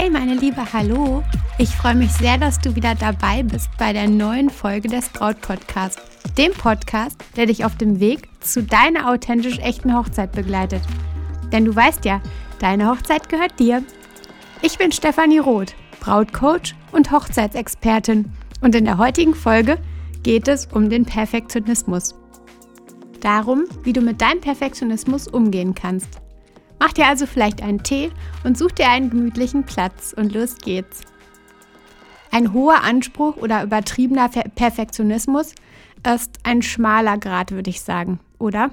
Hey meine Liebe, hallo. Ich freue mich sehr, dass du wieder dabei bist bei der neuen Folge des Braut Podcast, dem Podcast, der dich auf dem Weg zu deiner authentisch echten Hochzeit begleitet. Denn du weißt ja, deine Hochzeit gehört dir. Ich bin Stefanie Roth, Brautcoach und Hochzeitsexpertin und in der heutigen Folge geht es um den Perfektionismus. Darum, wie du mit deinem Perfektionismus umgehen kannst. Mach dir also vielleicht einen Tee und such dir einen gemütlichen Platz und los geht's. Ein hoher Anspruch oder übertriebener Perfektionismus ist ein schmaler Grad, würde ich sagen, oder?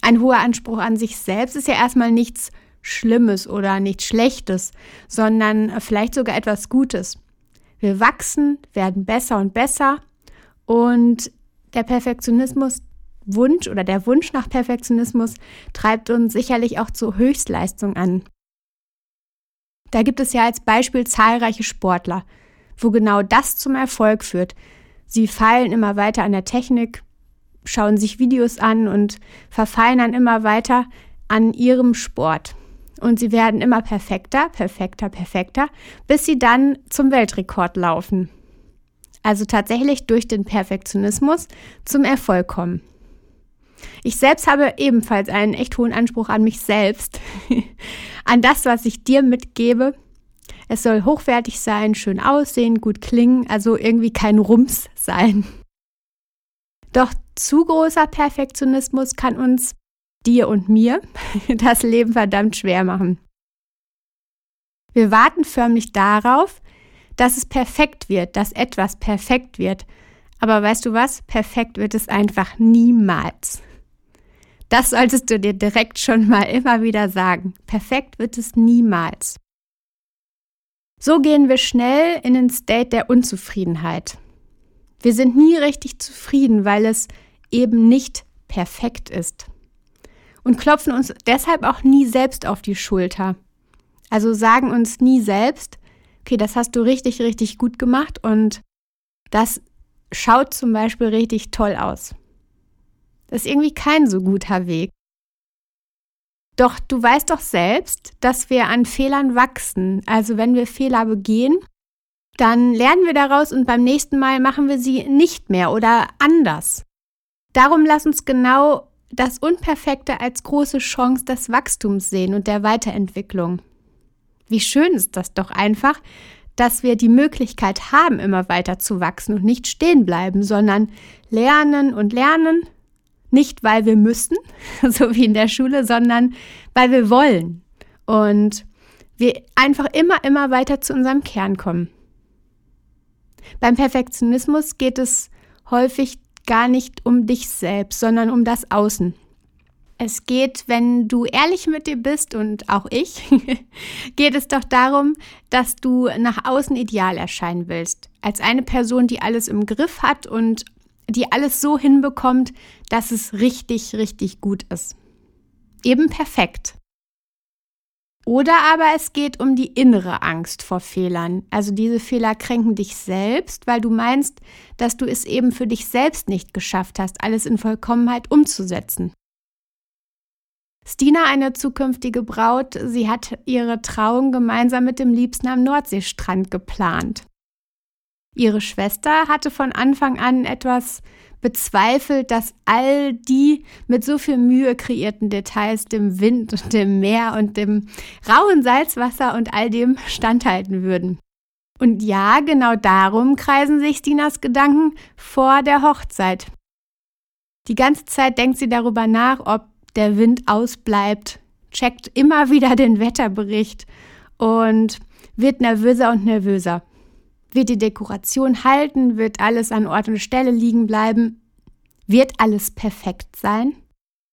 Ein hoher Anspruch an sich selbst ist ja erstmal nichts Schlimmes oder nichts Schlechtes, sondern vielleicht sogar etwas Gutes. Wir wachsen, werden besser und besser und der Perfektionismus Wunsch oder der Wunsch nach Perfektionismus treibt uns sicherlich auch zur Höchstleistung an. Da gibt es ja als Beispiel zahlreiche Sportler, wo genau das zum Erfolg führt. Sie feilen immer weiter an der Technik, schauen sich Videos an und verfeinern immer weiter an ihrem Sport. Und sie werden immer perfekter, perfekter, perfekter, bis sie dann zum Weltrekord laufen. Also tatsächlich durch den Perfektionismus zum Erfolg kommen. Ich selbst habe ebenfalls einen echt hohen Anspruch an mich selbst, an das, was ich dir mitgebe. Es soll hochwertig sein, schön aussehen, gut klingen, also irgendwie kein Rums sein. Doch zu großer Perfektionismus kann uns, dir und mir, das Leben verdammt schwer machen. Wir warten förmlich darauf, dass es perfekt wird, dass etwas perfekt wird. Aber weißt du was? Perfekt wird es einfach niemals. Das solltest du dir direkt schon mal immer wieder sagen. Perfekt wird es niemals. So gehen wir schnell in den State der Unzufriedenheit. Wir sind nie richtig zufrieden, weil es eben nicht perfekt ist. Und klopfen uns deshalb auch nie selbst auf die Schulter. Also sagen uns nie selbst, okay, das hast du richtig, richtig gut gemacht und das schaut zum Beispiel richtig toll aus. Das ist irgendwie kein so guter Weg. Doch du weißt doch selbst, dass wir an Fehlern wachsen. Also wenn wir Fehler begehen, dann lernen wir daraus und beim nächsten Mal machen wir sie nicht mehr oder anders. Darum lass uns genau das Unperfekte als große Chance des Wachstums sehen und der Weiterentwicklung. Wie schön ist das doch einfach, dass wir die Möglichkeit haben, immer weiter zu wachsen und nicht stehen bleiben, sondern lernen und lernen nicht, weil wir müssen, so wie in der Schule, sondern weil wir wollen. Und wir einfach immer, immer weiter zu unserem Kern kommen. Beim Perfektionismus geht es häufig gar nicht um dich selbst, sondern um das Außen. Es geht, wenn du ehrlich mit dir bist und auch ich, geht es doch darum, dass du nach außen ideal erscheinen willst. Als eine Person, die alles im Griff hat und die alles so hinbekommt, dass es richtig, richtig gut ist. Eben perfekt. Oder aber es geht um die innere Angst vor Fehlern. Also diese Fehler kränken dich selbst, weil du meinst, dass du es eben für dich selbst nicht geschafft hast, alles in Vollkommenheit umzusetzen. Stina, eine zukünftige Braut, sie hat ihre Trauung gemeinsam mit dem Liebsten am Nordseestrand geplant. Ihre Schwester hatte von Anfang an etwas bezweifelt, dass all die mit so viel Mühe kreierten Details dem Wind und dem Meer und dem rauen Salzwasser und all dem standhalten würden. Und ja, genau darum kreisen sich Stinas Gedanken vor der Hochzeit. Die ganze Zeit denkt sie darüber nach, ob der Wind ausbleibt, checkt immer wieder den Wetterbericht und wird nervöser und nervöser. Wird die Dekoration halten? Wird alles an Ort und Stelle liegen bleiben? Wird alles perfekt sein?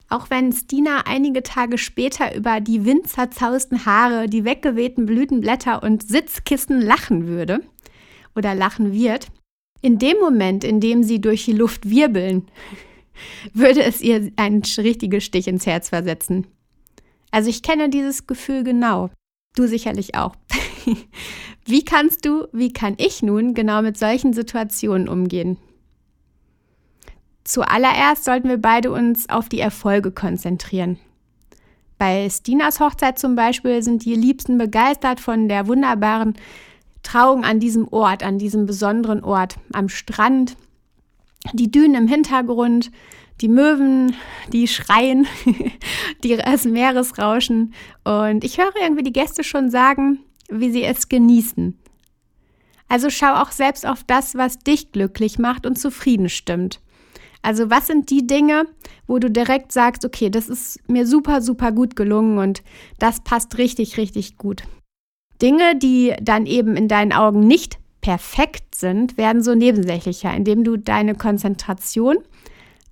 Auch wenn Stina einige Tage später über die windzerzausten Haare, die weggewehten Blütenblätter und Sitzkissen lachen würde oder lachen wird, in dem Moment, in dem sie durch die Luft wirbeln, würde es ihr einen richtigen Stich ins Herz versetzen. Also ich kenne dieses Gefühl genau. Du sicherlich auch. Wie kannst du, wie kann ich nun genau mit solchen Situationen umgehen? Zuallererst sollten wir beide uns auf die Erfolge konzentrieren. Bei Stinas Hochzeit zum Beispiel sind die Liebsten begeistert von der wunderbaren Trauung an diesem Ort, an diesem besonderen Ort, am Strand, die Dünen im Hintergrund, die Möwen, die schreien, die, das Meeresrauschen. Und ich höre irgendwie die Gäste schon sagen, wie sie es genießen. Also schau auch selbst auf das, was dich glücklich macht und zufrieden stimmt. Also was sind die Dinge, wo du direkt sagst, okay, das ist mir super, super gut gelungen und das passt richtig, richtig gut. Dinge, die dann eben in deinen Augen nicht perfekt sind, werden so nebensächlicher, indem du deine Konzentration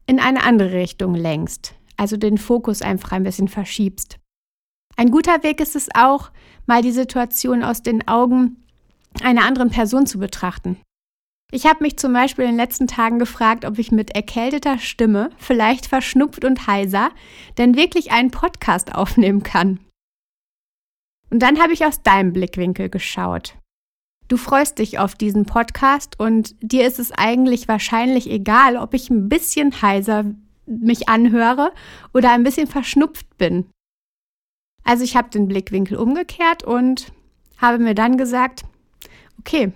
in eine andere Richtung lenkst, also den Fokus einfach ein bisschen verschiebst. Ein guter Weg ist es auch, mal die Situation aus den Augen einer anderen Person zu betrachten. Ich habe mich zum Beispiel in den letzten Tagen gefragt, ob ich mit erkälteter Stimme, vielleicht verschnupft und heiser, denn wirklich einen Podcast aufnehmen kann. Und dann habe ich aus deinem Blickwinkel geschaut. Du freust dich auf diesen Podcast und dir ist es eigentlich wahrscheinlich egal, ob ich ein bisschen heiser mich anhöre oder ein bisschen verschnupft bin. Also ich habe den Blickwinkel umgekehrt und habe mir dann gesagt, okay,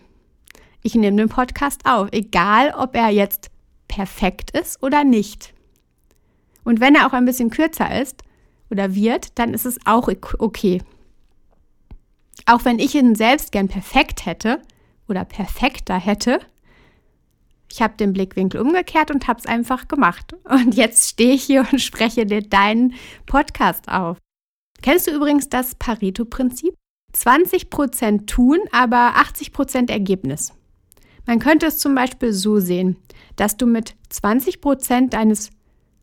ich nehme den Podcast auf, egal ob er jetzt perfekt ist oder nicht. Und wenn er auch ein bisschen kürzer ist oder wird, dann ist es auch okay. Auch wenn ich ihn selbst gern perfekt hätte oder perfekter hätte, ich habe den Blickwinkel umgekehrt und habe es einfach gemacht. Und jetzt stehe ich hier und spreche dir deinen Podcast auf. Kennst du übrigens das Pareto-Prinzip? 20% tun, aber 80% Ergebnis. Man könnte es zum Beispiel so sehen, dass du mit 20% deines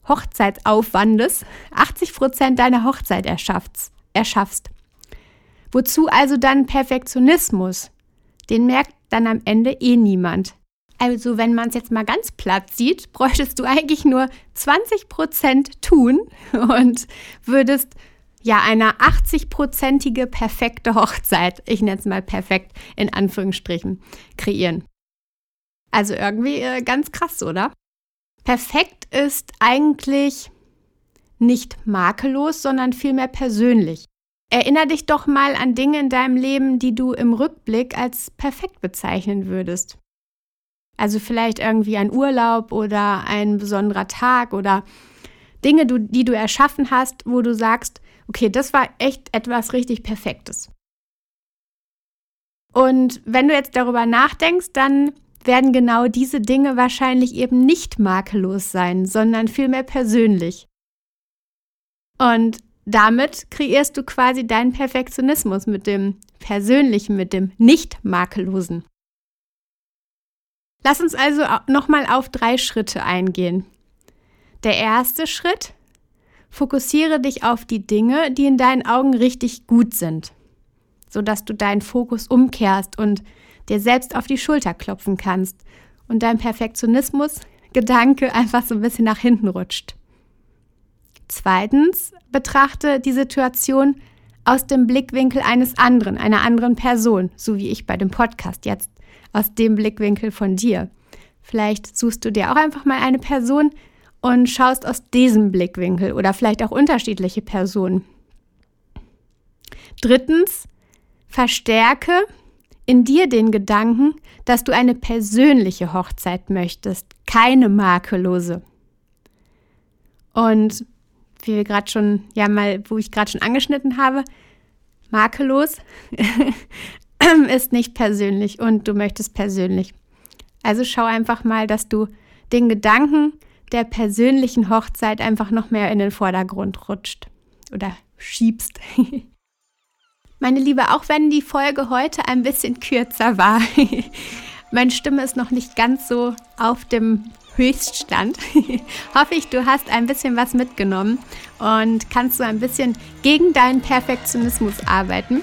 Hochzeitsaufwandes 80% deiner Hochzeit erschaffst. Wozu also dann Perfektionismus? Den merkt dann am Ende eh niemand. Also wenn man es jetzt mal ganz platt sieht, bräuchtest du eigentlich nur 20% tun und würdest ja eine 80-prozentige perfekte Hochzeit, ich nenne es mal perfekt in Anführungsstrichen, kreieren. Also irgendwie äh, ganz krass, oder? Perfekt ist eigentlich nicht makellos, sondern vielmehr persönlich. Erinner dich doch mal an Dinge in deinem Leben, die du im Rückblick als perfekt bezeichnen würdest. Also vielleicht irgendwie ein Urlaub oder ein besonderer Tag oder Dinge, die du erschaffen hast, wo du sagst, okay, das war echt etwas richtig Perfektes. Und wenn du jetzt darüber nachdenkst, dann werden genau diese Dinge wahrscheinlich eben nicht makellos sein, sondern vielmehr persönlich. Und damit kreierst du quasi deinen Perfektionismus mit dem Persönlichen, mit dem Nicht-Makellosen. Lass uns also nochmal auf drei Schritte eingehen. Der erste Schritt, fokussiere dich auf die Dinge, die in deinen Augen richtig gut sind, sodass du deinen Fokus umkehrst und dir selbst auf die Schulter klopfen kannst und dein Perfektionismus Gedanke einfach so ein bisschen nach hinten rutscht. Zweitens, betrachte die Situation aus dem Blickwinkel eines anderen, einer anderen Person, so wie ich bei dem Podcast jetzt, aus dem Blickwinkel von dir. Vielleicht suchst du dir auch einfach mal eine Person und schaust aus diesem Blickwinkel oder vielleicht auch unterschiedliche Personen. Drittens, verstärke in dir den Gedanken, dass du eine persönliche Hochzeit möchtest, keine makellose. Und wie wir gerade schon, ja mal, wo ich gerade schon angeschnitten habe, makellos ist nicht persönlich und du möchtest persönlich. Also schau einfach mal, dass du den Gedanken der persönlichen Hochzeit einfach noch mehr in den Vordergrund rutscht oder schiebst. Meine Liebe, auch wenn die Folge heute ein bisschen kürzer war, meine Stimme ist noch nicht ganz so auf dem Höchststand, hoffe ich, du hast ein bisschen was mitgenommen und kannst so ein bisschen gegen deinen Perfektionismus arbeiten.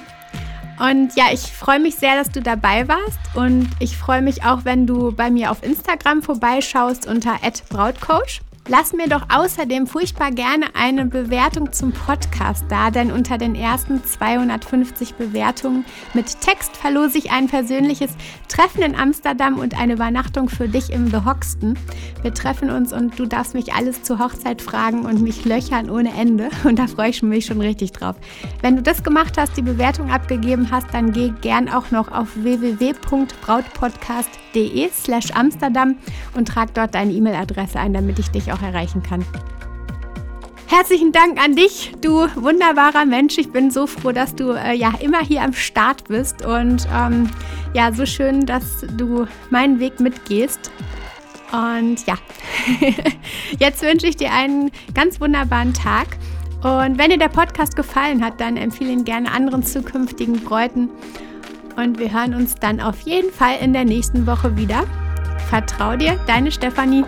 Und ja, ich freue mich sehr, dass du dabei warst. Und ich freue mich auch, wenn du bei mir auf Instagram vorbeischaust unter @brautcoach Lass mir doch außerdem furchtbar gerne eine Bewertung zum Podcast da, denn unter den ersten 250 Bewertungen mit Text verlose ich ein persönliches Treffen in Amsterdam und eine Übernachtung für dich im The Hoxton. Wir treffen uns und du darfst mich alles zur Hochzeit fragen und mich löchern ohne Ende und da freue ich mich schon richtig drauf. Wenn du das gemacht hast, die Bewertung abgegeben hast, dann geh gern auch noch auf www.brautpodcast.de slash Amsterdam und trag dort deine E-Mail-Adresse ein, damit ich dich auch erreichen kann. Herzlichen Dank an dich, du wunderbarer Mensch. Ich bin so froh, dass du äh, ja immer hier am Start bist und ähm, ja, so schön, dass du meinen Weg mitgehst. Und ja, jetzt wünsche ich dir einen ganz wunderbaren Tag. Und wenn dir der Podcast gefallen hat, dann empfehle ihn gerne anderen zukünftigen Bräuten. Und wir hören uns dann auf jeden Fall in der nächsten Woche wieder. Vertrau dir, deine Stefanie.